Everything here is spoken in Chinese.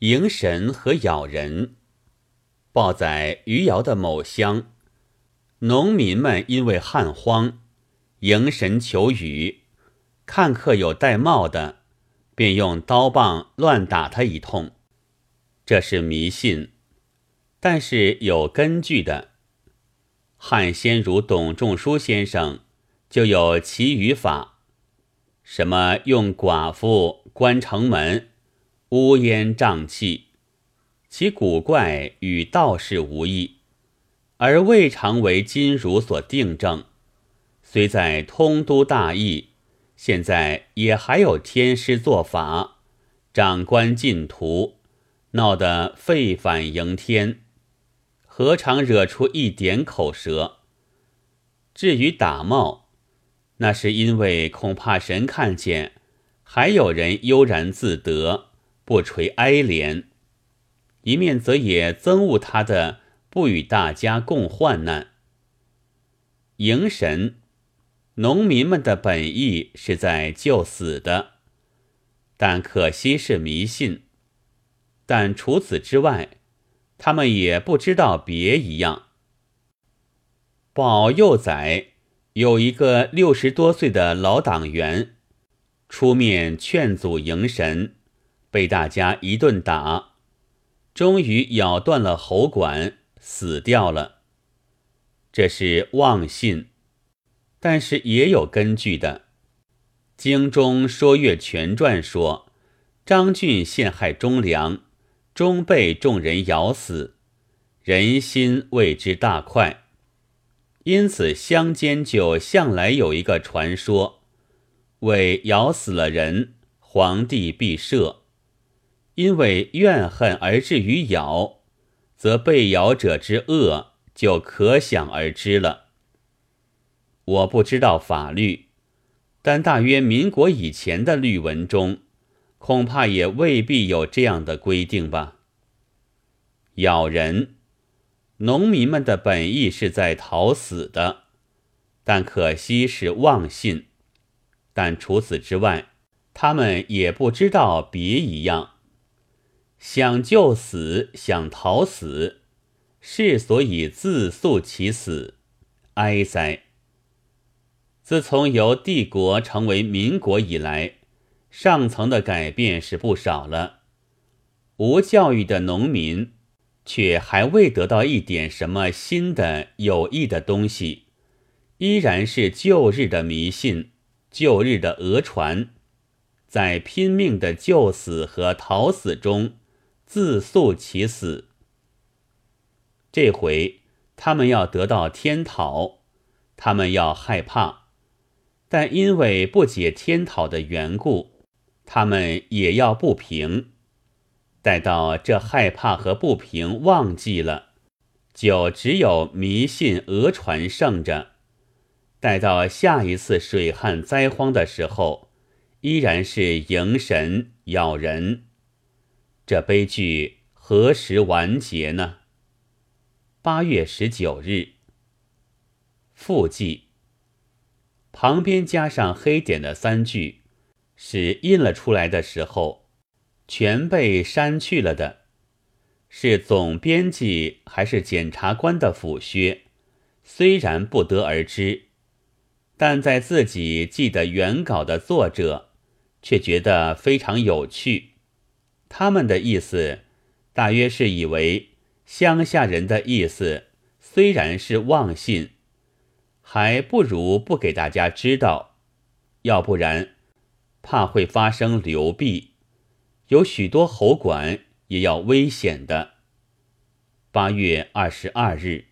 迎神和咬人。报在余姚的某乡，农民们因为旱荒，迎神求雨，看客有戴帽的，便用刀棒乱打他一通。这是迷信，但是有根据的。汉先儒董仲舒先生就有其语法，什么用寡妇关城门，乌烟瘴气。其古怪与道士无异，而未尝为今儒所定正。虽在通都大邑，现在也还有天师做法，长官进徒，闹得沸反迎天，何尝惹出一点口舌？至于打帽，那是因为恐怕神看见，还有人悠然自得，不垂哀怜。一面则也憎恶他的不与大家共患难。迎神，农民们的本意是在救死的，但可惜是迷信。但除此之外，他们也不知道别一样。保佑仔有一个六十多岁的老党员，出面劝阻迎神，被大家一顿打。终于咬断了喉管，死掉了。这是妄信，但是也有根据的。经中《说岳全传》说，张俊陷害忠良，终被众人咬死，人心为之大快。因此乡间就向来有一个传说，为咬死了人，皇帝必赦。因为怨恨而至于咬，则被咬者之恶就可想而知了。我不知道法律，但大约民国以前的律文中，恐怕也未必有这样的规定吧。咬人，农民们的本意是在讨死的，但可惜是妄信。但除此之外，他们也不知道别一样。想救死，想逃死，是所以自诉其死，哀哉！自从由帝国成为民国以来，上层的改变是不少了。无教育的农民，却还未得到一点什么新的有益的东西，依然是旧日的迷信，旧日的讹传，在拼命的救死和逃死中。自诉其死。这回他们要得到天讨，他们要害怕，但因为不解天讨的缘故，他们也要不平。待到这害怕和不平忘记了，就只有迷信讹传剩着。待到下一次水旱灾荒的时候，依然是迎神咬人。这悲剧何时完结呢？八月十九日，附记旁边加上黑点的三句，是印了出来的时候全被删去了的。是总编辑还是检察官的抚削，虽然不得而知，但在自己记得原稿的作者却觉得非常有趣。他们的意思，大约是以为乡下人的意思虽然是妄信，还不如不给大家知道，要不然怕会发生流弊，有许多喉管也要危险的。八月二十二日。